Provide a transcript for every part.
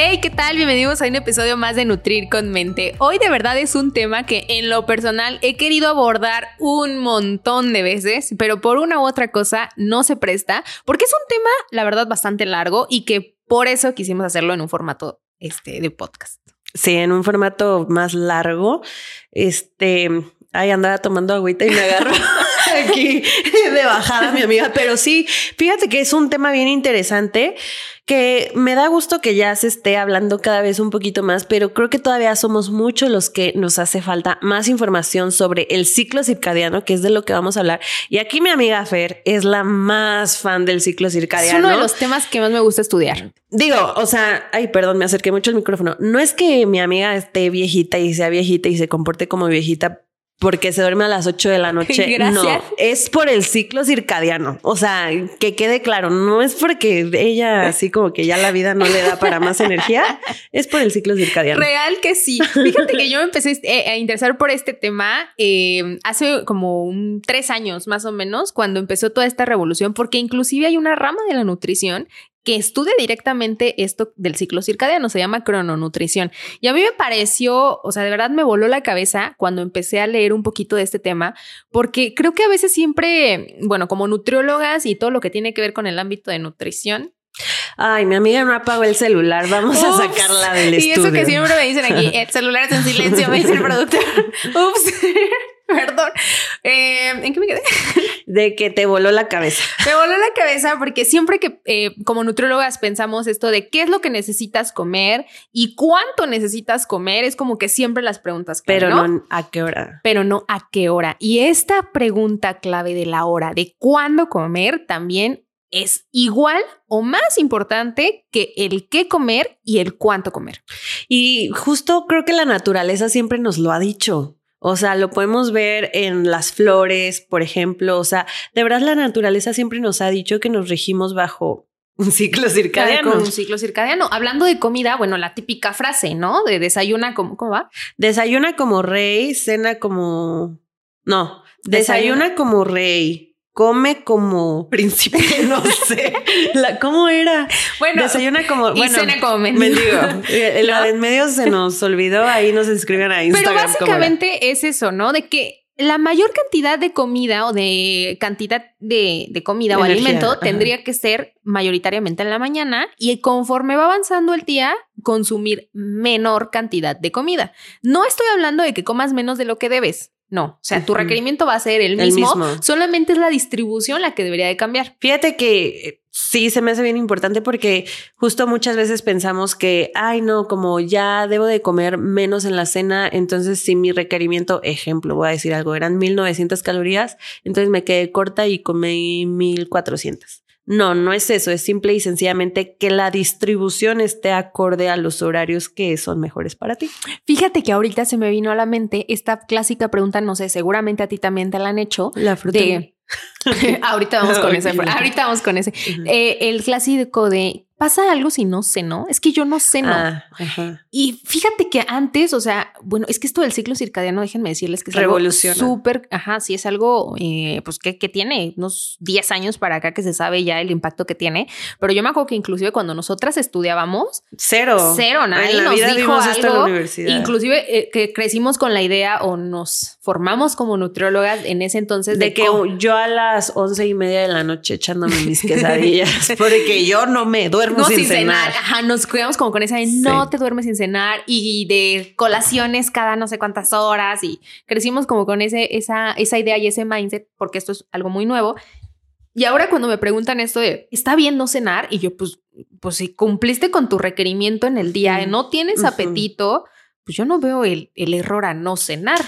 Hey, ¿qué tal? Bienvenidos a un episodio más de Nutrir con Mente. Hoy de verdad es un tema que en lo personal he querido abordar un montón de veces, pero por una u otra cosa no se presta, porque es un tema, la verdad, bastante largo y que por eso quisimos hacerlo en un formato este, de podcast. Sí, en un formato más largo. Este, ahí andaba tomando agüita y me agarro aquí de bajada, mi amiga. Pero sí, fíjate que es un tema bien interesante que me da gusto que ya se esté hablando cada vez un poquito más, pero creo que todavía somos muchos los que nos hace falta más información sobre el ciclo circadiano, que es de lo que vamos a hablar. Y aquí mi amiga Fer es la más fan del ciclo circadiano. Es uno de los temas que más me gusta estudiar. Digo, o sea, ay, perdón, me acerqué mucho al micrófono. No es que mi amiga esté viejita y sea viejita y se comporte como viejita porque se duerme a las 8 de la noche. Gracias. No, es por el ciclo circadiano. O sea, que quede claro, no es porque ella así como que ya la vida no le da para más energía, es por el ciclo circadiano. Real que sí. Fíjate que yo me empecé a interesar por este tema eh, hace como un, tres años más o menos, cuando empezó toda esta revolución, porque inclusive hay una rama de la nutrición que estudia directamente esto del ciclo circadiano, se llama crononutrición. Y a mí me pareció, o sea, de verdad me voló la cabeza cuando empecé a leer un poquito de este tema, porque creo que a veces siempre, bueno, como nutriólogas y todo lo que tiene que ver con el ámbito de nutrición, Ay, mi amiga no apagó el celular, vamos a sacarla del y estudio. eso que siempre me dicen aquí, el celular es en silencio, me dice el productor. Ups, perdón. Eh, ¿En qué me quedé? De que te voló la cabeza. Me voló la cabeza porque siempre que eh, como nutriólogas pensamos esto de qué es lo que necesitas comer y cuánto necesitas comer, es como que siempre las preguntas clave, Pero ¿no? no, a qué hora. Pero no a qué hora. Y esta pregunta clave de la hora, de cuándo comer, también es igual o más importante que el qué comer y el cuánto comer. Y justo creo que la naturaleza siempre nos lo ha dicho. O sea, lo podemos ver en las flores, por ejemplo. O sea, de verdad la naturaleza siempre nos ha dicho que nos regimos bajo un ciclo circadiano. Con un ciclo circadiano. Hablando de comida, bueno, la típica frase, ¿no? De desayuna como, ¿cómo va? Desayuna como rey, cena como... No, desayuna, Desayuna. como rey, come como príncipe, no sé. La- ¿Cómo era? Bueno, Desayuna como... y cena como mendigo. Eh, La en medio se nos olvidó, ahí nos escriben a Pero Instagram. era. básicamente es eso, ¿no? De que la mayor cantidad de comida o de cantidad de, de comida De o energía, alimento ajá. tendría que ser mayoritariamente en la mañana y conforme va avanzando el día, consumir menor cantidad de comida. No estoy hablando de que comas menos de lo que debes. No, o sea, tu requerimiento va a ser el El mismo, mismo. solamente es la distribución la que debería de cambiar. Fíjate que eh, sí se me hace bien importante porque justo muchas veces pensamos que, ay, no, como ya debo de comer menos en la cena, entonces si mi requerimiento, ejemplo, voy a decir algo, eran 1900 calorías, entonces me quedé corta y comí 1400. No, no es eso, es simple y sencillamente que la distribución esté acorde a los horarios que son mejores para ti. Fíjate que ahorita se me vino a la mente esta clásica pregunta, no sé, seguramente a ti también te la han hecho. La fruta. De... ahorita vamos con ese. Ahorita vamos con ese. El clásico de pasa algo si no ceno. Es que yo no ceno. Ah, ajá. Y fíjate que antes, o sea, bueno, es que esto del ciclo circadiano, déjenme decirles que es algo súper, ajá, sí, es algo, eh, pues que, que tiene unos 10 años para acá que se sabe ya el impacto que tiene. Pero yo me acuerdo que inclusive cuando nosotras estudiábamos, Cero. cero, nadie En la nos vida dijo vimos esto en la algo. universidad. Inclusive eh, que crecimos con la idea o nos formamos como nutriólogas en ese entonces de que cómo- yo a las once y media de la noche echándome mis quesadillas porque yo no me duermo no sin, sin cenar. cenar. Ajá, nos cuidamos como con esa de no te duermes sin cenar y de colaciones cada no sé cuántas horas y crecimos como con ese, esa, esa idea y ese mindset porque esto es algo muy nuevo. Y ahora cuando me preguntan esto de, ¿está bien no cenar? Y yo, pues, pues si cumpliste con tu requerimiento en el día, no tienes apetito, pues yo no veo el, el error a no cenar.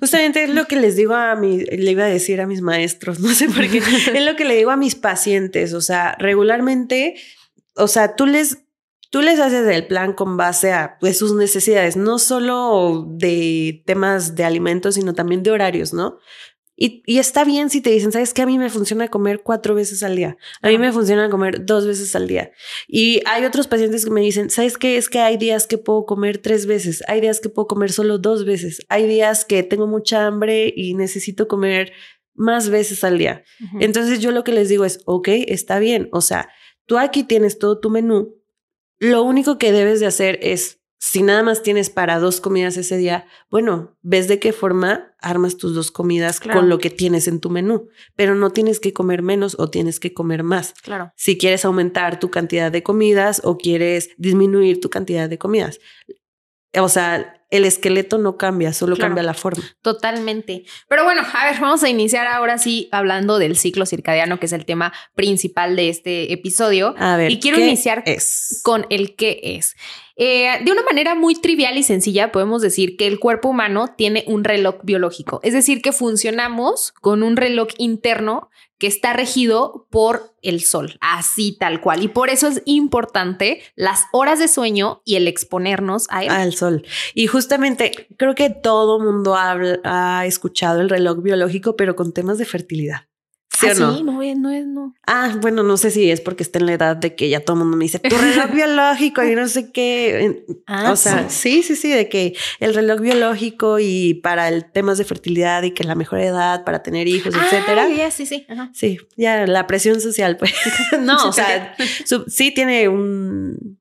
Justamente es lo que les digo a mi, le iba a decir a mis maestros, no sé por qué, es lo que le digo a mis pacientes, o sea, regularmente, o sea, tú les, tú les haces el plan con base a pues, sus necesidades, no solo de temas de alimentos, sino también de horarios, ¿no? Y, y, está bien si te dicen, sabes que a mí me funciona comer cuatro veces al día, a mí me funciona comer dos veces al día. Y hay otros pacientes que me dicen, sabes qué? Es que hay días que puedo comer tres veces, hay días que puedo comer solo dos veces, hay días que tengo mucha hambre y necesito comer más veces al día. Entonces yo lo que les digo es, ok, está bien, o sea, tú aquí tienes todo tu menú, lo único que debes de hacer es si nada más tienes para dos comidas ese día, bueno, ves de qué forma armas tus dos comidas con lo que tienes en tu menú, pero no tienes que comer menos o tienes que comer más. Claro. Si quieres aumentar tu cantidad de comidas o quieres disminuir tu cantidad de comidas. O sea, el esqueleto no cambia, solo cambia la forma. Totalmente. Pero bueno, a ver, vamos a iniciar ahora sí hablando del ciclo circadiano, que es el tema principal de este episodio. A ver, y quiero iniciar con el qué es. Eh, de una manera muy trivial y sencilla, podemos decir que el cuerpo humano tiene un reloj biológico, es decir, que funcionamos con un reloj interno que está regido por el sol, así tal cual. Y por eso es importante las horas de sueño y el exponernos a él. Al sol. Y justamente creo que todo mundo ha escuchado el reloj biológico, pero con temas de fertilidad. ¿Sí, ah, no? no es, no es, no. Ah, bueno, no sé si es porque está en la edad de que ya todo el mundo me dice tu reloj biológico y no sé qué. Ah, o sea, sí. sí, sí, de que el reloj biológico y para el temas de fertilidad y que la mejor edad para tener hijos, ah, etcétera. sí, sí. Sí, ya la presión social, pues. No, o sea, sí tiene un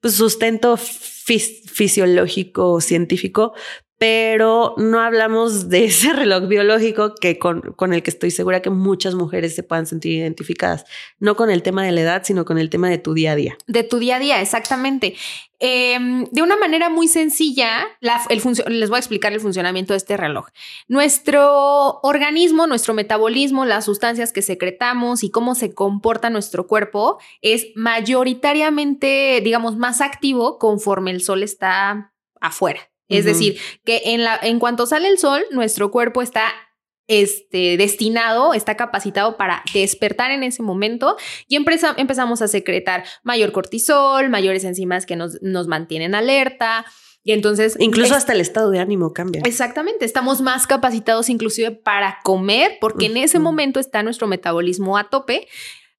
pues, sustento fisiológico científico, pero no hablamos de ese reloj biológico que con, con, el que estoy segura que muchas mujeres se puedan sentir identificadas, no con el tema de la edad, sino con el tema de tu día a día. De tu día a día, exactamente. Em, de una manera muy sencilla, el les voy a explicar el funcionamiento de este reloj. Nuestro organismo, nuestro metabolismo, las sustancias que secretamos y cómo se comporta nuestro cuerpo es mayoritariamente, digamos, más activo conforme el sol está afuera. Es decir, que en, la, en cuanto sale el sol, nuestro cuerpo está este, destinado, está capacitado para despertar en ese momento y empezamos a secretar mayor cortisol, mayores enzimas que nos, nos mantienen alerta. Y entonces... Incluso hasta el estado de ánimo cambia. Exactamente, estamos más capacitados inclusive para comer porque en ese momento está nuestro metabolismo a tope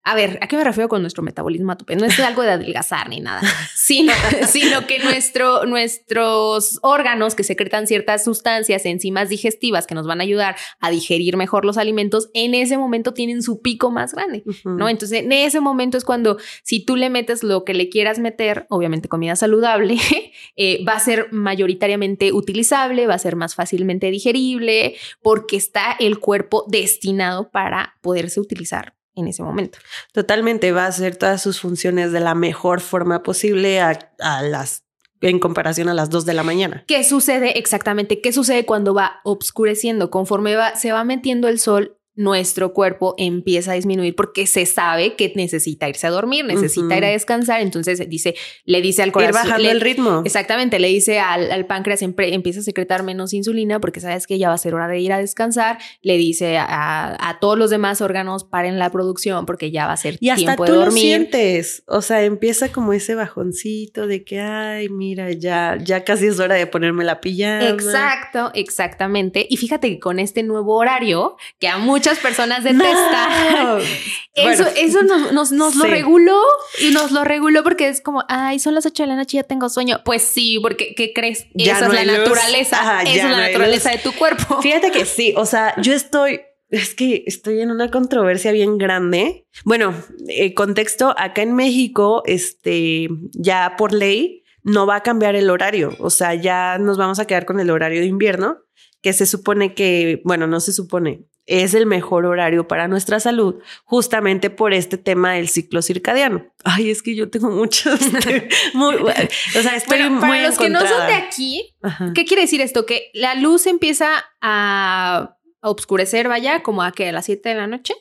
a ver, ¿a qué me refiero con nuestro metabolismo? No es algo de adelgazar ni nada, sino, sino que nuestro, nuestros órganos que secretan ciertas sustancias, enzimas digestivas que nos van a ayudar a digerir mejor los alimentos, en ese momento tienen su pico más grande, ¿no? Entonces, en ese momento es cuando si tú le metes lo que le quieras meter, obviamente comida saludable, eh, va a ser mayoritariamente utilizable, va a ser más fácilmente digerible, porque está el cuerpo destinado para poderse utilizar en ese momento. Totalmente, va a hacer todas sus funciones de la mejor forma posible a, las en comparación a las 2 de la mañana. ¿Qué sucede exactamente? ¿Qué sucede cuando va obscureciendo? Conforme va, se va metiendo el sol, nuestro cuerpo empieza a disminuir porque se sabe que necesita irse a dormir, necesita ir a descansar, entonces dice, le dice al corazón, ir bajando el ritmo. Exactamente, le dice al, páncreas siempre empieza a secretar menos insulina porque sabes que ya va a ser hora de ir a descansar, le dice a, todos los demás órganos paren la producción porque ya va a ser y hasta tiempo tú de dormir. Lo sientes, o sea, empieza como ese bajoncito de que ay, mira, ya ya casi es hora de ponerme la pijama. Exacto, exactamente. Y fíjate que con este nuevo horario que a muchos muchas personas detestan. Eso, eso nos, nos, lo reguló y nos lo reguló porque es como, ay, son las 8 de la noche y ya tengo sueño. Pues sí, porque ¿qué crees? Esa es la naturaleza. Esa es la naturaleza de tu cuerpo. Fíjate que sí, o sea, yo estoy es que estoy en una controversia bien grande. Bueno, eh, contexto, acá en México, este, ya por ley, no va a cambiar el horario. O sea, ya nos vamos a quedar con el horario de invierno, que se supone que, bueno, no se supone, es el mejor horario para nuestra salud, justamente por este tema del ciclo circadiano. Ay, es que yo tengo muchos. muy, o sea, estoy para los que no son de aquí, ¿qué quiere decir esto? Que la luz empieza a, a oscurecer, vaya, como a que a las 7 de la noche.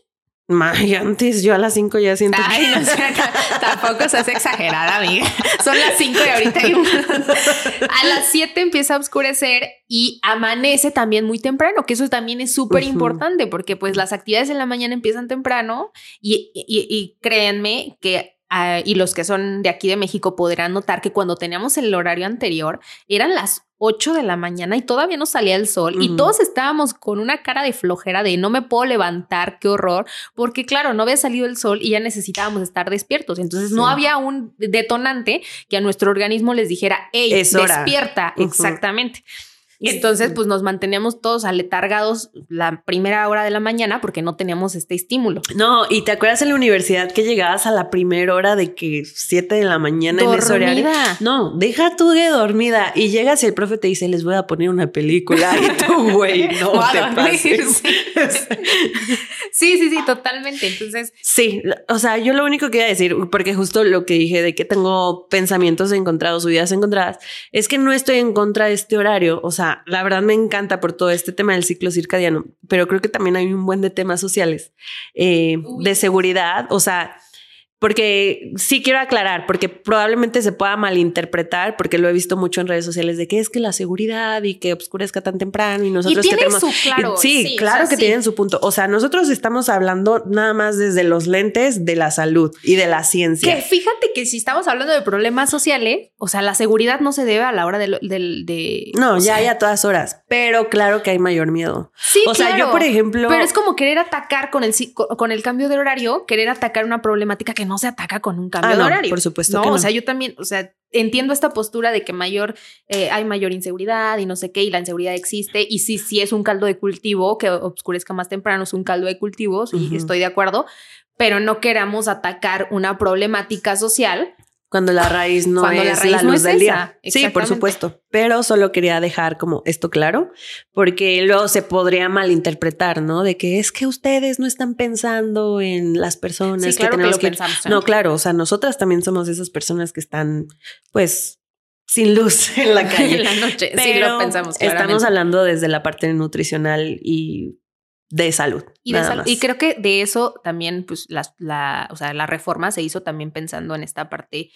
Ay, antes yo a las 5 ya siento Ay, no sé, tampoco se hace exagerada, amiga. Son las 5 y ahorita a las 7 empieza a oscurecer y amanece también muy temprano, que eso también es súper importante porque pues las actividades en la mañana empiezan temprano y, y, y créanme que ah, y los que son de aquí de México podrán notar que cuando teníamos el horario anterior eran las 8 de la mañana y todavía no salía el sol y todos estábamos con una cara de flojera de no me puedo levantar, qué horror, porque claro, no había salido el sol y ya necesitábamos estar despiertos. Entonces no había un detonante que a nuestro organismo les dijera, hey, Es hora". despierta. Exactamente. Y entonces, pues nos manteníamos todos aletargados la primera hora de la mañana porque no teníamos este estímulo. No, y te acuerdas en la universidad que llegabas a la primera hora de que 7 de la mañana en ese horario. Dormida. No, deja tú de dormida y llegas y el profe te dice, les voy a poner una película y tú, güey, no te pases. Sí, sí, sí, totalmente. Entonces, Sí, o sea, yo lo único que iba a decir, porque justo lo que dije de que tengo pensamientos encontrados, ideas encontradas, es que no estoy en contra de este horario. O sea, la verdad me encanta por todo este tema del ciclo circadiano, pero creo que también hay un buen de temas sociales, eh, de seguridad. O sea, porque sí quiero aclarar, porque probablemente se pueda malinterpretar, porque lo he visto mucho en redes sociales de que es que la seguridad y que oscurezca tan temprano y nosotros y que tenemos su claro. Sí, claro sea, que sí. tienen su punto. O sea, nosotros estamos hablando nada más desde los lentes de la salud y de la ciencia. Que fíjate que si estamos hablando de problemas sociales, o sea, la seguridad no se debe a la hora del. del- de, No, ya sea, hay a todas horas, pero claro que hay mayor miedo. Sí, o sea, yo, por ejemplo, Pero es como querer atacar con el, con el cambio de horario, querer atacar una problemática que no se ataca con un cambio Ah, de no, horario. por supuesto No, que no. o sea, yo también, o sea, entiendo esta postura de que mayor, eh, hay mayor inseguridad y no sé qué, y la inseguridad existe. Y sí, sí es un caldo de cultivo que oscurezca más temprano, es un caldo de cultivos, y Ujú. estoy de acuerdo. Pero no queramos atacar una problemática social cuando la raíz no Cuando la es raíz la no luz es del esa. día. Sí, por supuesto. Pero solo quería dejar como esto claro, porque luego se podría malinterpretar, ¿no? De que es que ustedes no están pensando en las personas Sí, claro que, tenemos lo que pensamos. No, claro, o sea, nosotras también somos esas personas que están, pues, sin luz en la calle. en la noche. sí, Pero lo pensamos. Estamos hablando desde la parte nutricional y de salud. Y, de sal- y creo que de eso también, pues, las- la, o sea, la reforma se hizo también pensando en esta parte,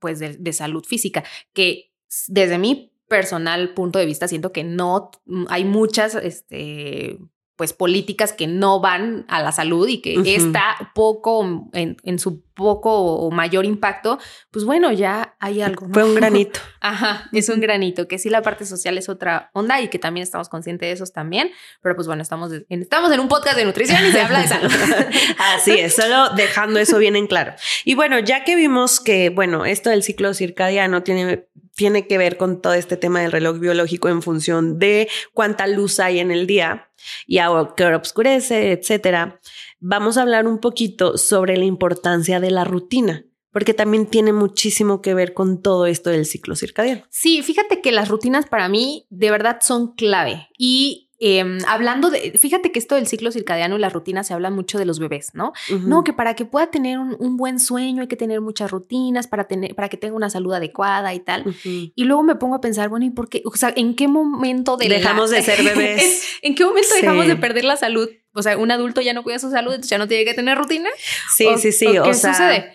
pues, de, de salud física, que desde mi personal punto de vista siento que no mm, hay muchas, este, pues, políticas que no van a la salud y que está poco, en, en su poco o mayor impacto, pues bueno, ya hay algo. ¿no? Fue un granito. Ajá, es un granito, que sí la parte social es otra onda y que también estamos conscientes de esos también, pero pues bueno, estamos en, estamos en un podcast de nutrición y se habla de salud. Así es, solo dejando eso bien en claro. Y bueno, ya que vimos que, bueno, esto del ciclo circadiano tiene, tiene que ver con todo este tema del reloj biológico en función de cuánta luz hay en el día y a qué hora oscurece, etcétera, vamos a hablar un poquito sobre la importancia de la rutina, porque también tiene muchísimo que ver con todo esto del ciclo circadiano. Sí, fíjate que las rutinas para mí de verdad son clave y em, hablando de, fíjate que esto del ciclo circadiano y las rutinas se habla mucho de los bebés, ¿no? No, que para que pueda tener un, un buen sueño hay que tener muchas rutinas para, tener, para que tenga una salud adecuada y tal. Y luego me pongo a pensar, bueno, ¿y por qué? O sea, ¿en qué momento de la- Dejamos de ser bebés. ¿En qué momento Sí. dejamos de perder la salud? O sea, un adulto ya no cuida su salud, entonces ya no tiene que tener rutina. Sí, ¿O- sí, sí. o O, qué sea, sucede?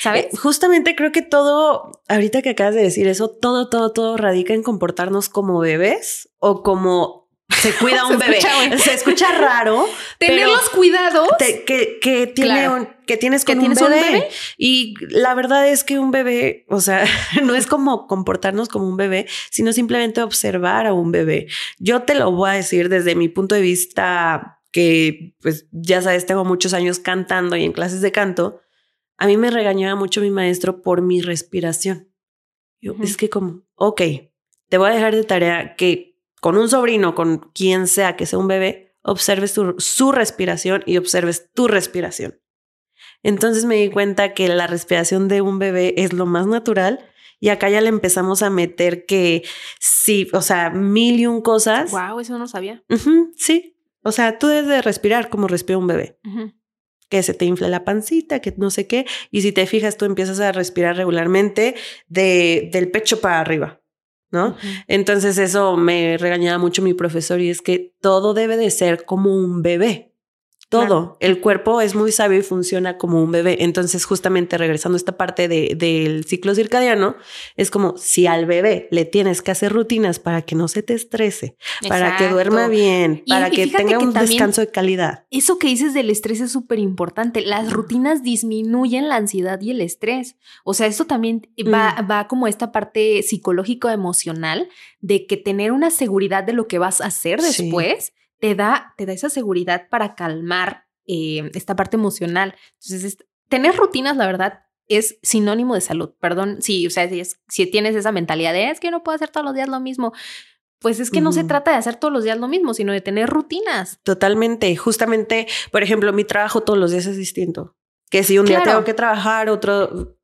¿Sabes? Eh, Justamente creo que todo, ahorita que acabas de decir eso, todo, todo, todo radica en comportarnos como bebés o como se cuida Se un bebé. escucha. Se escucha raro, Tener los cuidados. te- que, que, tiene Claro. un- que tienes ¿Que con tienes un, un bebé. Y la verdad es que un bebé, o sea, no es como comportarnos como un bebé, sino simplemente observar a un bebé. Yo te lo voy a decir desde mi punto de vista que, pues, ya sabes, tengo muchos años cantando y en clases de canto. A mí me regañaba mucho mi maestro por mi respiración. Yo, es que como, ok, te voy a dejar de tarea que con un sobrino, con quien sea que sea un bebé, observes tu- su respiración y observes tu respiración. Entonces me di cuenta que la respiración de un bebé es lo más natural y acá ya le empezamos a meter que sí, o sea, mil y un cosas. Wow, eso no sabía. Sí, o sea, tú debes de respirar como respira un bebé que se te infla la pancita, que no sé qué. Y si te fijas, tú empiezas a respirar regularmente de, del pecho para arriba, ¿no? Entonces eso me regañaba mucho mi profesor y es que todo debe de ser como un bebé. Todo. El cuerpo es muy sabio y funciona como un bebé. Entonces, justamente regresando a esta parte de, del ciclo circadiano, es como si al bebé le tienes que hacer rutinas para que no se te estrese, para que duerma bien, para que tenga un descanso de calidad. Eso que dices del estrés es súper importante. Las rutinas disminuyen la ansiedad y el estrés. O sea, eso también va, mm. va como esta parte psicológico-emocional de que tener una seguridad de lo que vas a hacer después te da, te da esa seguridad para calmar eh, esta parte emocional. Entonces, tener rutinas, la verdad, es sinónimo de salud. Perdón, si, o sea, si, si tienes esa mentalidad de es que no puedo hacer todos los días lo mismo. Pues es que no se trata de hacer todos los días lo mismo, sino de tener rutinas. Totalmente. Justamente, por ejemplo, mi trabajo todos los días es distinto. Que si un día tengo que trabajar, otro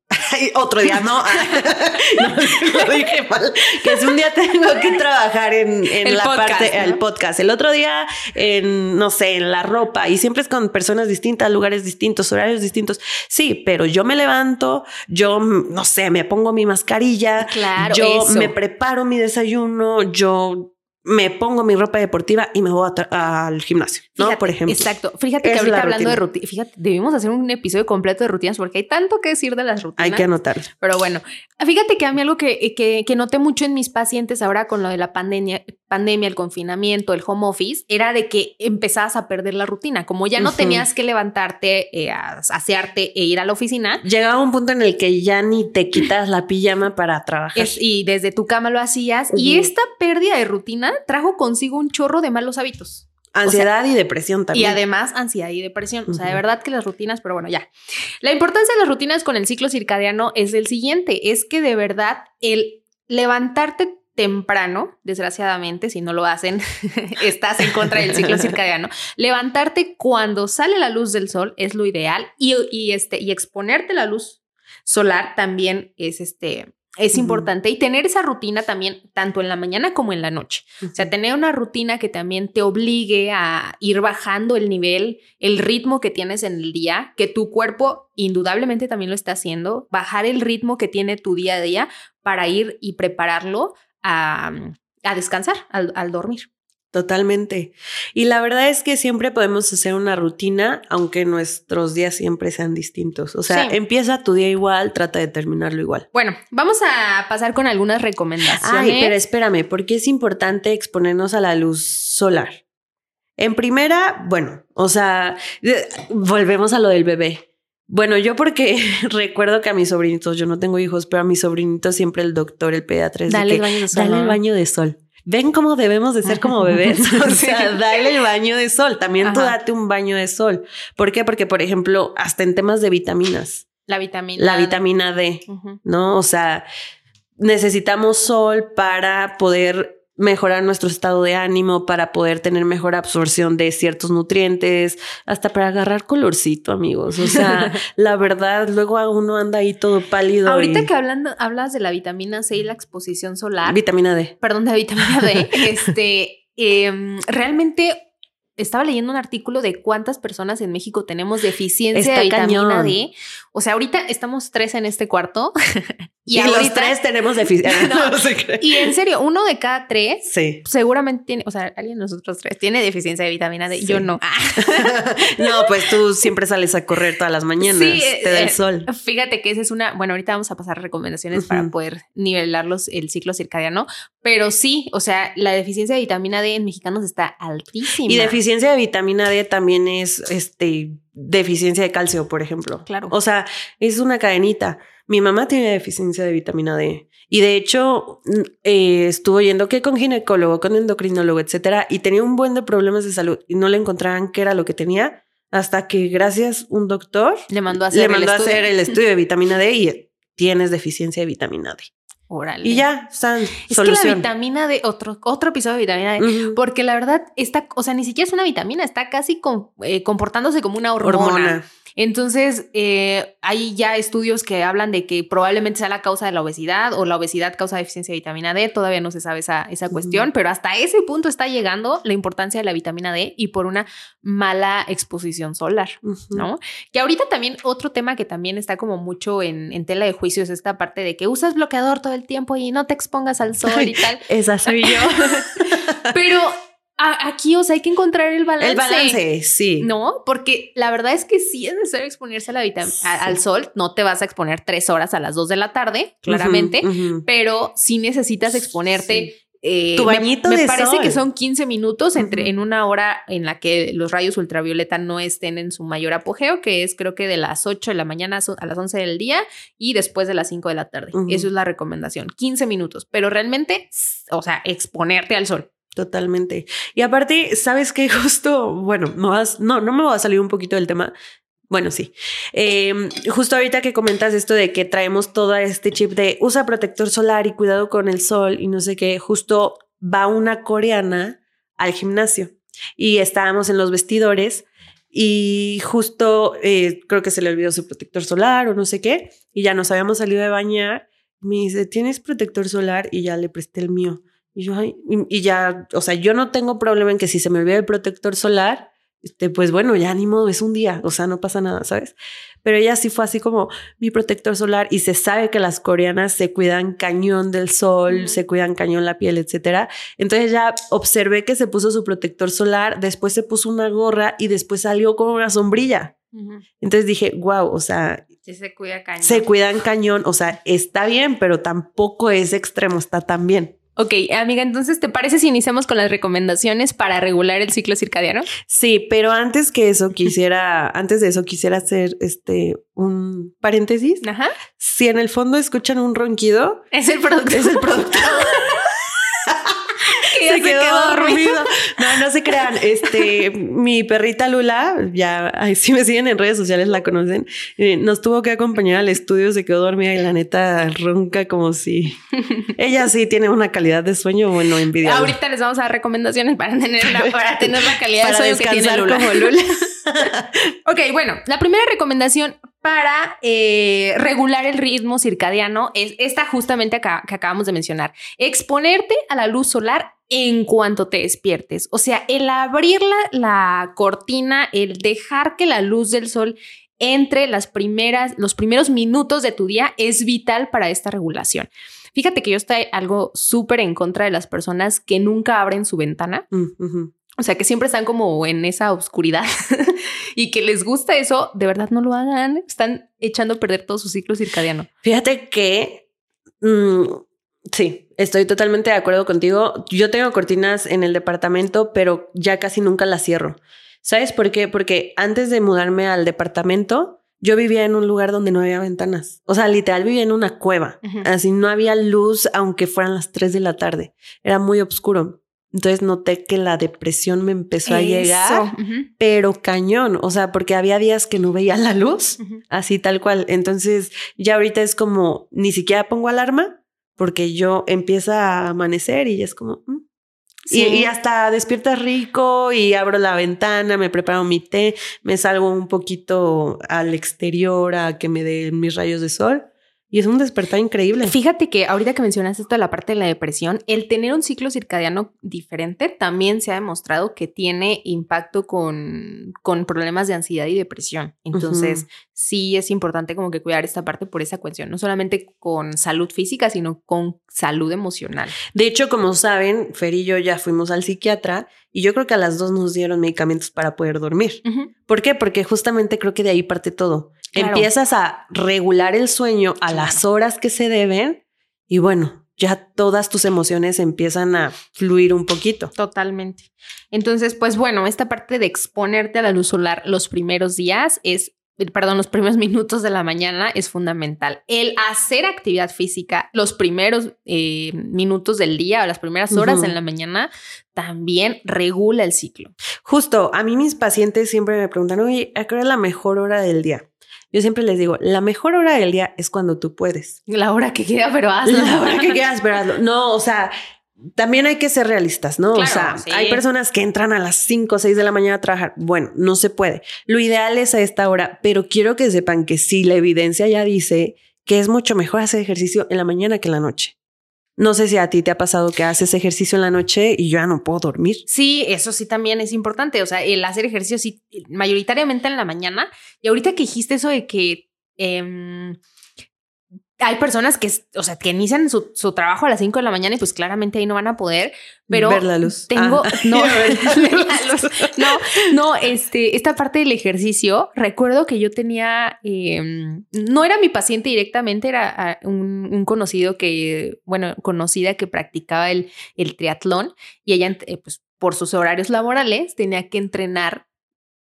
otro día no, lo dije mal, que si un día tengo que trabajar en, la parte, el podcast, el otro día en, no sé, en la ropa y siempre es con personas distintas, lugares distintos, horarios distintos. Sí, pero yo me levanto, yo, no sé, me pongo mi mascarilla, claro, yo me preparo mi desayuno, yo me pongo mi ropa deportiva y me voy al gimnasio, ¿no? Por ejemplo. Exacto. Fíjate que ahorita hablando de rutina, fíjate, debimos hacer un episodio completo de rutinas porque hay tanto que decir de las rutinas. Hay que anotar. Pero bueno, fíjate que a mí algo que, que, que noté mucho en mis pacientes ahora con lo de la pandemia, pandemia, el confinamiento, el home office, era de que empezabas a perder la rutina. Como ya no tenías que levantarte, eh, asearte e ir a la oficina. Llegaba un punto en el que ya ni te quitas la pijama para trabajar. y desde tu cama lo hacías. Y esta pérdida de rutina trajo consigo un chorro de malos hábitos. Ansiedad y depresión también. Y además ansiedad y depresión. O sea, de verdad que las rutinas, pero bueno, ya. La importancia de las rutinas con el ciclo circadiano es el siguiente, es que de verdad el levantarte temprano, desgraciadamente, si no lo hacen, estás en contra del ciclo circadiano. Levantarte cuando sale la luz del sol es lo ideal y, este, y exponerte la luz solar también es este, es importante y tener esa rutina también tanto en la mañana como en la noche. O sea, tener una rutina que también te obligue a ir bajando el nivel, el ritmo que tienes en el día, que tu cuerpo indudablemente también lo está haciendo, bajar el ritmo que tiene tu día a día para ir y prepararlo a, descansar al, dormir. Totalmente. Y la verdad es que siempre podemos hacer una rutina, aunque nuestros días siempre sean distintos. O sea, empieza tu día igual, trata de terminarlo igual. Bueno, vamos a pasar con algunas recomendaciones. Ay, pero espérame, porque es importante exponernos a la luz solar. En primera, bueno, o sea, volvemos a lo del bebé. Bueno, yo porque recuerdo que a mis sobrinitos, yo no tengo hijos, pero a mis sobrinitos siempre el doctor, el pediatra es dale el baño de sol. Dale el baño de sol. Ven cómo debemos de ser como bebés. O sea, dale el baño de sol. También tú date un baño de sol. ¿Por qué? Porque, por ejemplo, hasta en temas de vitaminas. La vitamina La vitamina D, ¿no? O sea, necesitamos sol para poder mejorar nuestro estado de ánimo, para poder tener mejor absorción de ciertos nutrientes, hasta para agarrar colorcito, amigos. O sea, la verdad, luego uno anda ahí todo pálido. Ahorita que hablando, hablas de la vitamina C y la exposición solar. Vitamina D. Perdón, de la vitamina D. este, em, realmente estaba leyendo un artículo de cuántas personas en México tenemos deficiencia de vitamina D. O sea, ahorita estamos tres en este cuarto. y, los tres tenemos deficiencia. y en serio, uno de cada tres seguramente tiene, o sea, alguien de nosotros tres tiene deficiencia de vitamina D. Yo no. no, pues tú siempre sales a correr todas las mañanas. te da el eh, sol. Fíjate que esa es una. Bueno, ahorita vamos a pasar recomendaciones para poder nivelarlos el ciclo circadiano. Pero sí, o sea, la deficiencia de vitamina D en mexicanos está altísima. Y deficiencia de vitamina D también es este deficiencia de calcio, por ejemplo. Claro. O sea, es una cadenita. Mi mamá tiene deficiencia de vitamina D. Y de hecho, eh, estuvo yendo que con ginecólogo, con endocrinólogo, etcétera, y tenía un buen de problemas de salud y no le encontraban qué era lo que tenía hasta que gracias un doctor le mandó a hacer, le mandó a hacer el estudio de vitamina D y tienes deficiencia de vitamina D. Y ya, están Es que la vitamina D, otro, otro episodio de vitamina D, porque la verdad, está, o sea, ni siquiera es una vitamina, está casi eh, comportándose como una hormona. Entonces, eh, hay ya estudios que hablan de que probablemente sea la causa de la obesidad o la obesidad causa deficiencia de vitamina D. Todavía no se sabe esa, esa cuestión, pero hasta ese punto está llegando la importancia de la vitamina D y por una mala exposición solar, ¿no? Que ahorita también otro tema que también está como mucho en, en, tela de juicio es esta parte de que usas bloqueador todo el tiempo y no te expongas al sol y tal. Esa soy yo. pero aquí, o sea, hay que encontrar el balance. El balance, sí. No, porque la verdad es que sí es necesario exponerse a la al sol. No te vas a exponer tres horas a las dos de la tarde, claramente, pero sí necesitas exponerte. Eh, tu bañito me, me parece que son 15 minutos entre, en una hora en la que los rayos ultravioleta no estén en su mayor apogeo, que es creo que de las 8 de la mañana a las 11 del día y después de las 5 de la tarde. Eso es la recomendación, 15 minutos, pero realmente, o sea, exponerte al sol. Totalmente. Y aparte, sabes que justo, bueno, no, vas, no, no me voy a salir un poquito del tema, bueno, sí. Em, justo ahorita que comentas esto de que traemos todo este chip de usa protector solar y cuidado con el sol y no sé qué, justo va una coreana al gimnasio y estábamos en los vestidores y justo eh, creo que se le olvidó su protector solar o no sé qué y ya nos habíamos salido de bañar. Me dice, ¿tienes protector solar? Y ya le presté el mío. Y yo, y ya, o sea, yo no tengo problema en que si se me olvida el protector solar, este, pues bueno, ya ni modo, es un día, o sea, no pasa nada, ¿sabes? Pero ella sí fue así como mi protector solar y se sabe que las coreanas se cuidan cañón del sol, se cuidan cañón la piel, etcétera. Entonces ya observé que se puso su protector solar, después se puso una gorra y después salió con una sombrilla. Entonces dije, wow, o sea, se cuida cañón. Se cuidan cañón, o sea, está bien, pero tampoco es extremo, está tan bien. Ok, amiga, entonces, ¿te parece si iniciamos con las recomendaciones para regular el ciclo circadiano? Sí, pero antes que eso quisiera, antes de eso quisiera hacer este un paréntesis. Ajá. Si en el fondo escuchan un ronquido, es el producto. Es el producto. se, quedó, dormido. No, no se crean. Este, mi perrita Lula, ya, si me siguen en redes sociales la conocen, eh, nos tuvo que acompañar al estudio, se quedó dormida y la neta ronca como si ella sí tiene una calidad de sueño, bueno, envidiable. Ahorita les vamos a dar recomendaciones para tener la, para tener la calidad de sueño que tiene Lula. como Lula. ok, bueno, la primera recomendación para eh, regular el ritmo circadiano es esta justamente que acabamos de mencionar. Exponerte a la luz solar en cuanto te despiertes. O sea, el abrir la, cortina, el dejar que la luz del sol entre las primeras, los primeros minutos de tu día es vital para esta regulación. Fíjate que yo estoy algo súper en contra de las personas que nunca abren su ventana. Mm, o sea, que siempre están como en esa oscuridad y que les gusta eso, de verdad no lo hagan. Están echando a perder todo su ciclo circadiano. Fíjate que mm, sí, estoy totalmente de acuerdo contigo. Yo tengo cortinas en el departamento, pero ya casi nunca las cierro. ¿Sabes por qué? Porque antes de mudarme al departamento, yo vivía en un lugar donde no había ventanas. O sea, literal vivía en una cueva. Así no había luz, aunque fueran las 3 de la tarde. Era muy oscuro. Entonces noté que la depresión me empezó a llegar, pero cañón, o sea, porque había días que no veía la luz, así tal cual. Entonces ya ahorita es como, ni siquiera pongo alarma, porque yo empieza a amanecer y ya es como... Mm". Y, hasta despierta rico y abro la ventana, me preparo mi té, me salgo un poquito al exterior a que me den mis rayos de sol y es un despertar increíble. Fíjate que ahorita que mencionas esto de la parte de la depresión, el tener un ciclo circadiano diferente también se ha demostrado que tiene impacto con, con problemas de ansiedad y depresión. Entonces, sí es importante como que cuidar esta parte por esa cuestión, no solamente con salud física, sino con salud emocional. De hecho, como saben, Fer y yo ya fuimos al psiquiatra y yo creo que a las dos nos dieron medicamentos para poder dormir. ¿Por qué? Porque justamente creo que de ahí parte todo. Empiezas a regular el sueño a las horas que se deben y bueno, ya todas tus emociones empiezan a fluir un poquito. Totalmente. Entonces, pues bueno, esta parte de exponerte a la luz solar los primeros días es perdón, los primeros minutos de la mañana es fundamental. El hacer actividad física los primeros eh, minutos del día o las primeras horas en la mañana también regula el ciclo. Justo, a mí mis pacientes siempre me preguntan, oye, ¿a qué hora es la mejor hora del día? Yo siempre les digo, la mejor hora del día es cuando tú puedes. La hora que queda, pero hazlo. La hora que quieras, pero hazlo. No, o sea, también hay que ser realistas, ¿no? o sea, hay personas que entran a las 5 o 6 de la mañana a trabajar. Bueno, no se puede. Lo ideal es a esta hora, pero quiero que sepan que sí, la evidencia ya dice que es mucho mejor hacer ejercicio en la mañana que en la noche. No sé si a ti te ha pasado que haces ejercicio en la noche y ya no puedo dormir. Sí, eso sí también es importante. O sea, el hacer ejercicio sí, mayoritariamente en la mañana. Y ahorita que dijiste eso de que em, hay personas que, o sea, que inician su, su, trabajo a las 5 de la mañana y pues claramente ahí no van a poder, pero ver la luz. Tengo, Ah. no, la luz. no, no, este, esta parte del ejercicio, recuerdo que yo tenía, eh, no era mi paciente directamente, era ah, un, un, conocido que, bueno, conocida que practicaba el, el triatlón y ella, eh, pues por sus horarios laborales, tenía que entrenar,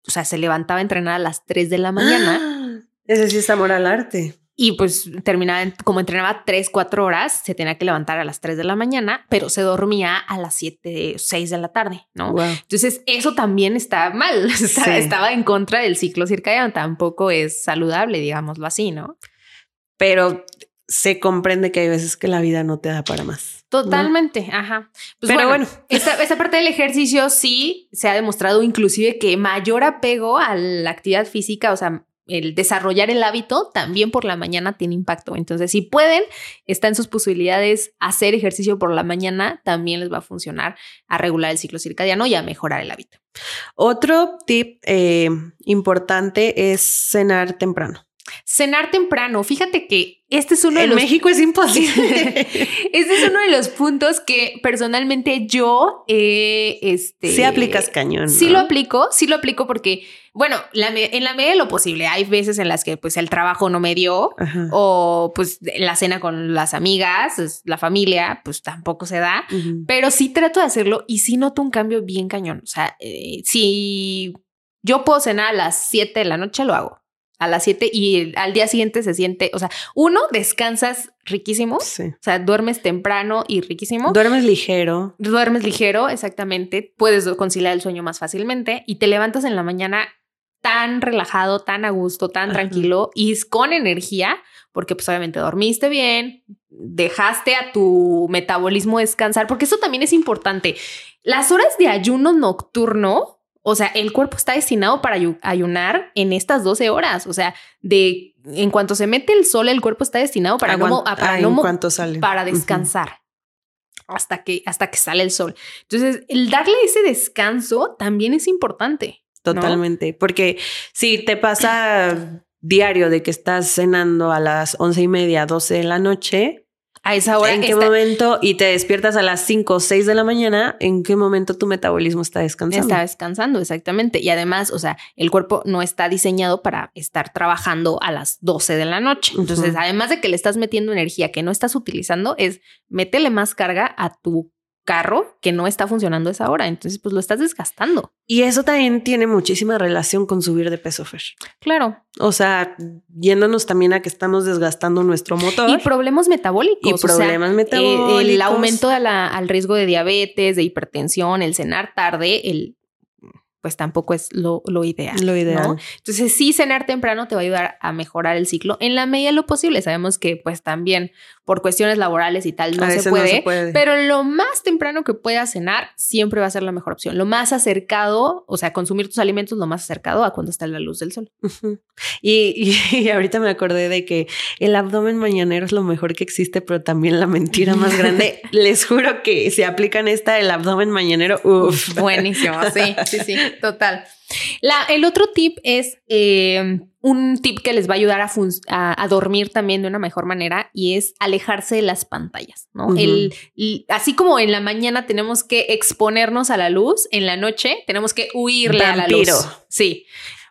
o sea, se levantaba a entrenar a las 3 de la mañana. Ese sí es amor al arte. Y pues terminaba, como entrenaba 3, 4 horas, se tenía que levantar a las 3 de la mañana, pero se dormía a las 7, 6 de la tarde, ¿no? Wow. Entonces, eso también está mal, está, Sí. estaba en contra del ciclo circadiano, tampoco es saludable, digámoslo así, ¿no? Pero se comprende que hay veces que la vida no te da para más. Totalmente, ajá. Pues Pero bueno, bueno. esta, esta parte del ejercicio sí se ha demostrado inclusive que mayor apego a la actividad física, o sea, el desarrollar el hábito también por la mañana tiene impacto. Entonces, si pueden, está en sus posibilidades hacer ejercicio por la mañana, también les va a funcionar a regular el ciclo circadiano y a mejorar el hábito. Otro tip eh, importante es cenar temprano. Cenar temprano. Fíjate que este es uno de En los México es imposible. Este es uno de los puntos que personalmente yo eh, este, sí aplicas cañón. Sí ¿no? lo aplico, sí lo aplico porque, bueno, la en la medida de lo posible, hay veces en las que pues el trabajo no me dio Ajá. o pues la cena con las amigas, la familia, pues tampoco se da, pero sí trato de hacerlo y sí noto un cambio bien cañón. O sea, eh, si yo puedo cenar a las 7 de la noche, lo hago. A las 7 y al día siguiente se siente, o sea, uno, descansas riquísimo, Sí. o sea, duermes temprano y riquísimo. Duermes ligero. Duermes ligero, exactamente. Puedes conciliar el sueño más fácilmente y te levantas en la mañana tan relajado, tan a gusto, tan Ajá. tranquilo y con energía, porque pues obviamente dormiste bien, dejaste a tu metabolismo descansar, porque eso también es importante. Las horas de ayuno nocturno, o sea, el cuerpo está destinado para ayu- ayunar en estas 12 horas, o sea, de en cuanto se mete el sol, el cuerpo está destinado para no, mo- Aguant- para ah, no en sale. para descansar hasta que, hasta que sale el sol. Entonces, el darle ese descanso también es importante. ¿no? Totalmente. Porque si te pasa diario de que estás cenando a las once y media, 12 de la noche, A esa hora ¿en qué está, momento? Y te despiertas a las 5 o 6 de la mañana, ¿en qué momento tu metabolismo está descansando? está descansando, exactamente. Y además, o sea, el cuerpo no está diseñado para estar trabajando a las 12 de la noche. Entonces, además de que le estás metiendo energía que no estás utilizando, es métele más carga a tu carro que no está funcionando a esa hora. Entonces, pues lo estás desgastando. Y eso también tiene muchísima relación con subir de peso, Fer. Claro. O sea, yéndonos también a que estamos desgastando nuestro motor. Y problemas metabólicos. Y o sea, problemas eh, metabólicos. el aumento a la- al riesgo de diabetes, de hipertensión, el cenar tarde, el pues tampoco es lo, lo ideal. Lo ideal. ¿no? Entonces, sí, cenar temprano te va a ayudar a mejorar el ciclo en la medida de lo posible. Sabemos que, pues, también por cuestiones laborales y tal no, se, puede, no se puede. Pero lo más temprano que puedas cenar siempre va a ser la mejor opción. Lo más acercado, o sea, consumir tus alimentos lo más acercado a cuando está la luz del sol. Y, y- y ahorita me acordé de que el abdomen mañanero es lo mejor que existe, pero también la mentira más grande. Les juro que si aplican esta, el abdomen mañanero, uff. Buenísimo, sí, sí, sí, total. La, el otro tip es eh, un tip que les va a ayudar a, fun- a, a dormir también de una mejor manera y es alejarse de las pantallas, así como en la mañana tenemos que exponernos a la luz, en la noche tenemos que huirle a la Vampiro. luz. Sí,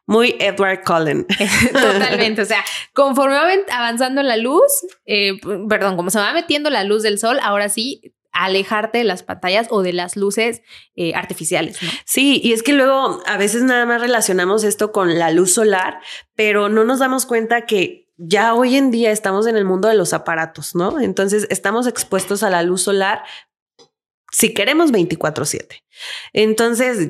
Muy Edward Cullen. totalmente. O sea, conforme va avan- avanzando la luz, eh, perdón, como se va metiendo la luz del sol, ahora sí, alejarte de las pantallas o de las luces eh, artificiales. Sí, y es que luego a veces nada más relacionamos esto con la luz solar, pero no nos damos cuenta que ya hoy en día estamos en el mundo de los aparatos, ¿no? Entonces estamos expuestos a la luz solar si queremos 24/7. Entonces,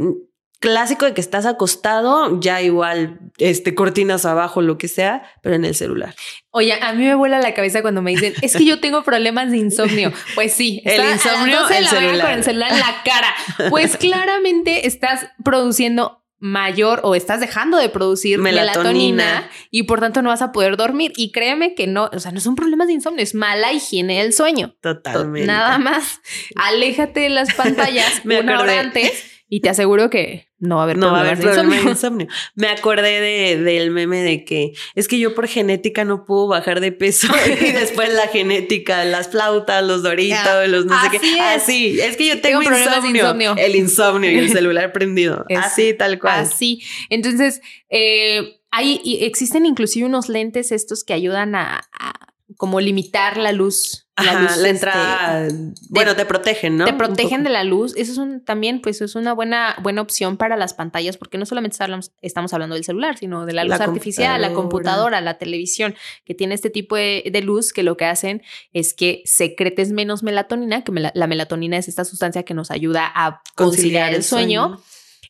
clásico de que estás acostado, ya igual, este, cortinas abajo, lo que sea, pero en el celular. Oye, a mí me vuela la cabeza cuando me dicen, es que yo tengo problemas de insomnio. Pues sí, El insomnio, 12 de el la celular. con el celular en la cara. Pues claramente estás produciendo mayor o estás dejando de producir Melatonina. melatonina. y por tanto no vas a poder dormir. Y créeme que no, o sea, no son problemas de insomnio, es mala higiene del sueño. Totalmente. Nada más. Aléjate de las pantallas Me una acordé. hora antes Y te aseguro que no va a haber no va a haber de problema de insomnio. insomnio. Me acordé de, del meme de que es que yo por genética no puedo bajar de peso y después la genética, las flautas, los doritos, Ya, los no sé qué. es. Así, es que yo Tengo tengo, problemas de insomnio, insomnio. El insomnio y el celular prendido. Es- así, tal cual. Así. Entonces, eh, hay, y existen inclusive unos lentes estos que ayudan a, a como limitar la luz. Ajá, la luz, la este, entrada, bueno, te protegen, ¿no? Te protegen de la luz. Eso es un, también, pues, es una buena, buena opción para las pantallas, porque no solamente hablamos- estamos hablando del celular, sino de la luz La artificial, la computadora. la televisión, que tiene este tipo de, de luz que lo que hacen es que secretes menos melatonina, que la melatonina es esta sustancia que nos ayuda a conciliar el sueño.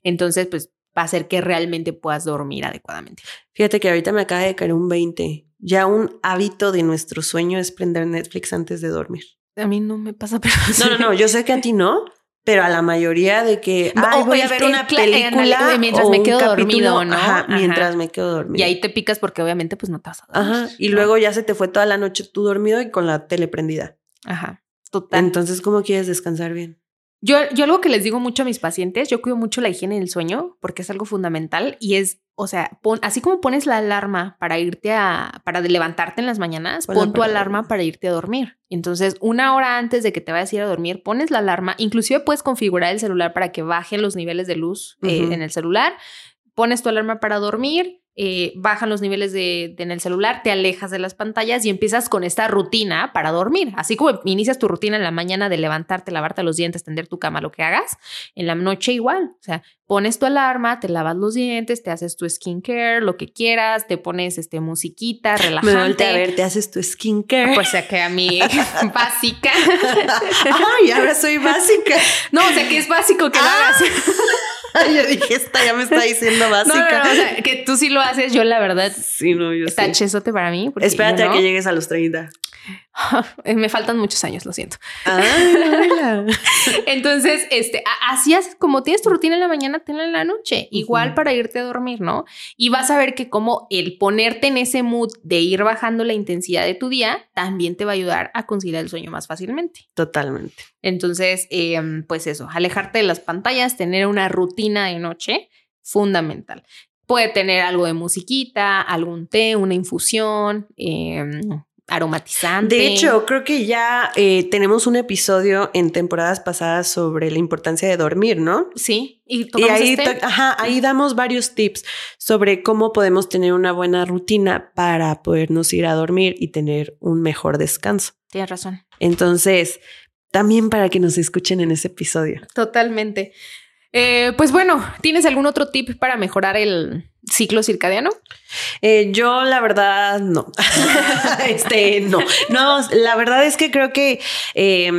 Entonces, pues, va a hacer que realmente puedas dormir adecuadamente. Fíjate que ahorita me acaba de caer un 20. Ya un hábito de nuestro sueño es prender Netflix antes de dormir. A mí no me pasa, pero... No, no, no, yo sé que a ti no, pero a la mayoría de que ay, voy a ver una eh, película ándale, mientras o me quedo dormido, ¿no? Ajá, Ajá. mientras me quedo dormido. Y ahí te picas porque obviamente pues no te vas a dormir. Ajá, y ¿no? luego ya se te fue toda la noche tú dormido y con la tele prendida. Ajá. Total. Entonces, ¿cómo quieres descansar bien? Yo, yo algo que les digo mucho a mis pacientes, yo cuido mucho la higiene del sueño porque es algo fundamental y es, o sea, pon, así como pones la alarma para irte a, para levantarte en las mañanas, pon tu alarma para irte a dormir. Entonces, una hora antes de que te vayas a ir a dormir, pones la alarma, inclusive puedes configurar el celular para que bajen los niveles de luz eh, en el celular, pones tu alarma para dormir. Eh, bajan los niveles de, de- en el celular, te alejas de las pantallas y empiezas con esta rutina para dormir. Así como inicias tu rutina en la mañana de levantarte, lavarte los dientes, tender tu cama, lo que hagas, en la noche igual. O sea, pones tu alarma, te lavas los dientes, te haces tu skincare, lo que quieras, te pones este musiquita, Me relajante. volteé a ver, te haces tu skincare. Pues sea que a mí básica. Ay, ahora soy básica. No, o sea que es básico que lo Ah, hagas. Yo dije, esta ya me está diciendo básica. no, no, o sea, que tú sí lo haces, yo la verdad Sí, no, yo está sí. chesote para mí. Espérate a que llegues a los 30. Me faltan muchos años, lo siento. Ah. Entonces, este, así es como tienes tu rutina en la mañana, tenla en la noche, igual para irte a dormir, ¿no? Y vas a ver que como el ponerte en ese mood de ir bajando la intensidad de tu día, también te va a ayudar a conciliar el sueño más fácilmente. Totalmente. Entonces, eh, pues eso, alejarte de las pantallas, tener una rutina de noche, fundamental. Puede tener algo de musiquita, algún té, una infusión, eh, aromatizante. De hecho, creo que ya eh, tenemos un episodio en temporadas pasadas sobre la importancia de dormir, ¿no? sí. Y, Y ahí, este. ajá, ahí damos varios tips sobre cómo podemos tener una buena rutina para podernos ir a dormir y tener un mejor descanso. Tienes razón. Entonces, también para que nos escuchen en ese episodio. Totalmente. Eh, pues bueno, ¿tienes algún otro tip para mejorar el ciclo circadiano? Eh, yo la verdad no. este no. No, la verdad es que creo que eh,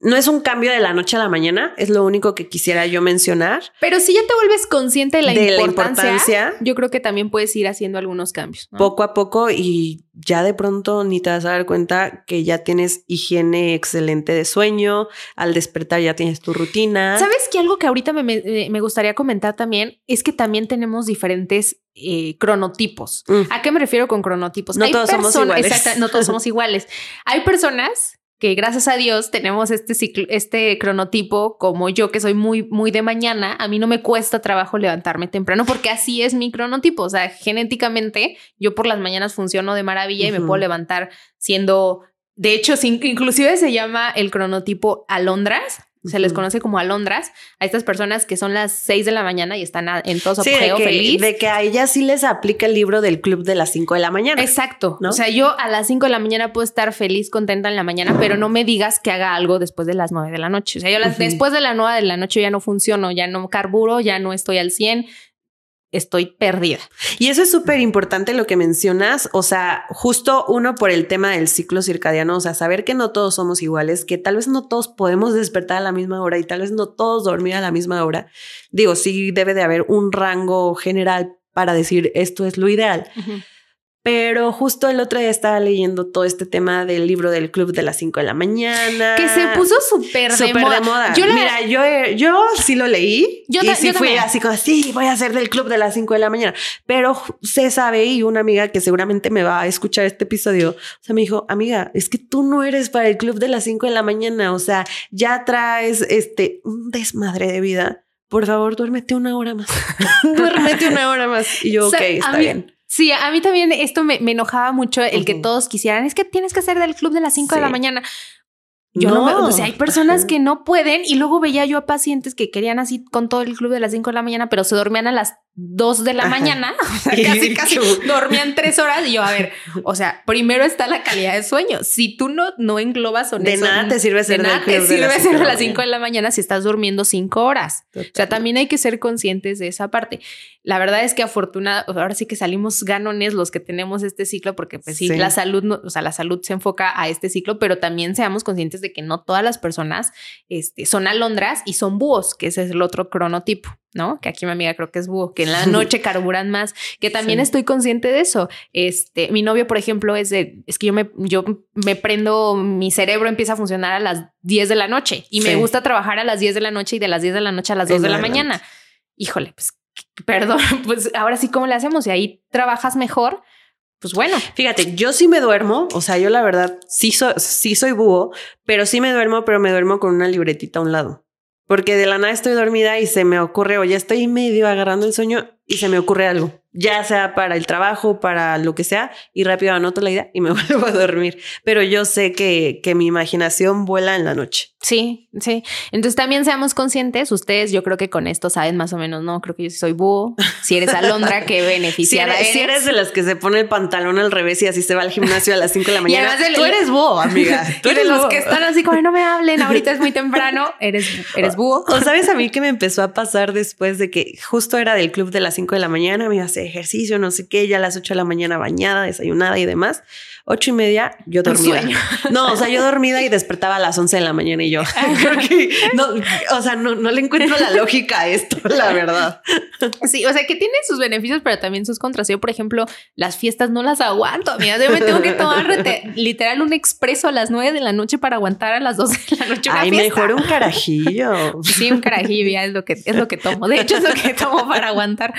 no es un cambio de la noche a la mañana, es lo único que quisiera yo mencionar. Pero si ya te vuelves consciente de la, de la importancia, yo creo que también puedes ir haciendo algunos cambios. ¿no? poco a poco y ya de pronto ni te vas a dar cuenta que ya tienes higiene excelente de sueño, al despertar ya tienes tu rutina. ¿Sabes que algo que ahorita me, me- me gustaría comentar también es que también tenemos diferentes eh, cronotipos? Mm. ¿A qué me refiero con cronotipos? No todos somos iguales. Exacta- no todos somos iguales. Hay personas que gracias a Dios tenemos este ciclo, este cronotipo como yo que soy muy muy de mañana, a mí no me cuesta trabajo levantarme temprano porque así es mi cronotipo, o sea, genéticamente yo por las mañanas funciono de maravilla y me puedo levantar siendo de hecho, inclusive se llama el cronotipo alondras. Se les conoce como alondras a estas personas que son las 6 de la mañana y están en todo su Sí, de apogeo que, feliz. de que a ella sí les aplica el libro del club de las 5 de la mañana. Exacto. ¿no? O sea, yo a las 5 de la mañana puedo estar feliz, contenta en la mañana, pero no me digas que haga algo después de las 9 de la noche. O sea, yo las- después de las 9 de la noche ya no funciono, ya no carburo, ya no estoy al 100, estoy perdida. Y eso es súper importante lo que mencionas, o sea, justo uno por el tema del ciclo circadiano, o sea, saber que no todos somos iguales, que tal vez no todos podemos despertar a la misma hora y tal vez no todos dormir a la misma hora. Digo, sí debe de haber un rango general para decir esto es lo ideal. Pero justo el otro día estaba leyendo todo este tema del libro del club de las 5 de la mañana. Que se puso súper de, moda. de moda. Yo Mira, yo, eh, yo sí lo leí. Yo y sí yo fui también. así como, sí, voy a ser del club de las 5 de la mañana. Pero se sabe y una amiga que seguramente me va a escuchar este episodio, o sea, me dijo, amiga, es que tú no eres para el club de las 5 de la mañana. O sea, ya traes este un desmadre de vida por favor, duérmete una hora más. duérmete una hora más. Y yo, ok, está bien. Sí, a mí también esto me, enojaba mucho el que todos quisieran, es que tienes que hacer del club de las 5 de la mañana. Yo no, o sea, hay personas que no pueden y luego veía yo a pacientes que querían así con todo el club de las 5 de la mañana, pero se dormían a las 2 de la mañana, casi, casi dormían tres horas y yo, a ver, o sea, primero está la calidad de sueño. Si tú no, no englobas De nada te sirve ser de nada te sirve ser a las 5 de la mañana si estás durmiendo 5 horas. O sea, también hay que ser conscientes de esa parte. La verdad es que afortunada, ahora sí que salimos ganones los que tenemos este ciclo, porque pues sí, la salud, o sea, la salud se enfoca a este ciclo, pero también seamos conscientes de que no todas las personas este, son alondras y son búhos, que ese es el otro cronotipo. ¿no? Que aquí mi amiga creo que es búho, que en la noche carburan más, que también estoy consciente de eso. Este, mi novio, por ejemplo, es de, es que yo me, yo me prendo, mi cerebro empieza a funcionar a las 10 de la noche y me gusta trabajar a las 10 de la noche y de las 10 de la noche a las 2 de la mañana. Híjole, pues, perdón, pues ahora sí, ¿cómo le hacemos? Y ahí trabajas mejor. Pues bueno. Fíjate, yo sí me duermo, o sea, yo la verdad sí, sí soy búho, pero sí me duermo, pero me duermo con una libretita a un lado. Porque de la nada estoy dormida y se me ocurre, o ya estoy medio agarrando el sueño y se me ocurre algo ya sea para el trabajo, para lo que sea, y rápido anoto la idea y me vuelvo a dormir. Pero yo sé que, que mi imaginación vuela en la noche. Sí, sí. Entonces también seamos conscientes, ustedes yo creo que con esto saben más o menos, no, creo que yo soy búho, si eres alondra, qué beneficiada si eres, Si eres de las que se pone el pantalón al revés y así se va al gimnasio a las 5 de la mañana, tú eres búho, amiga. Tú eres de los que están así como, no me hablen, ahorita es muy temprano, eres, eres búho. O sabes a mí que me empezó a pasar después de que justo era del club de las 5 de la mañana, me hacer ejercicio, no sé qué, ya a las 8 de la mañana bañada, desayunada y demás. Ocho y media, yo dormida. No, o sea, yo dormida y despertaba a las 11 de la mañana y yo no, o sea, no, no le encuentro la lógica a esto, la verdad. Sí, o sea, que tiene sus beneficios, pero también sus contras. Yo, por ejemplo, las fiestas no las aguanto, amiga. Yo me tengo que tomar literal un expreso a las 9 de la noche para aguantar a las 12 de la noche. Ay, mejor un carajillo. Sí, un carajillo ya es lo que es lo que tomo. De hecho, es lo que tomo para aguantar,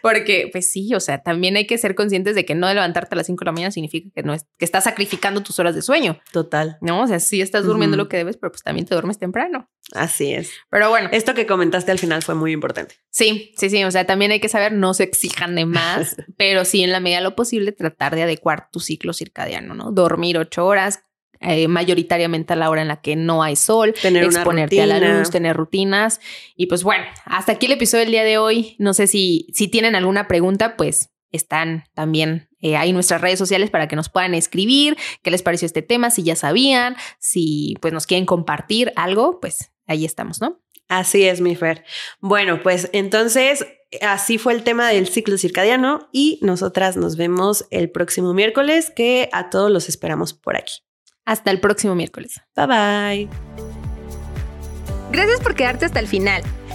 porque pues sí, o sea, también hay que ser conscientes de que no levantarte a las 5 de la mañana significa que no es que estás sacrificando tus horas de sueño. Total. No, o sea, sí estás durmiendo lo que debes, pero pues también te duermes temprano. Así es. Pero bueno. Esto que comentaste al final fue muy importante. Sí, sí, sí. O sea, también hay que saber, no se exijan de más, pero sí en la medida de lo posible tratar de adecuar tu ciclo circadiano, ¿no? Dormir ocho horas, eh, mayoritariamente a la hora en la que no hay sol, tener exponerte a la luz, tener rutinas. Y pues bueno, hasta aquí el episodio del día de hoy. No sé si, si tienen alguna pregunta, pues están también eh, ahí nuestras redes sociales para que nos puedan escribir qué les pareció este tema, si ya sabían, si pues nos quieren compartir algo, pues ahí estamos, ¿no? Así es, mi Fer. Bueno, pues entonces así fue el tema del ciclo circadiano y nosotras nos vemos el próximo miércoles, que a todos los esperamos por aquí. Hasta el próximo miércoles. Bye bye. Gracias por quedarte hasta el final.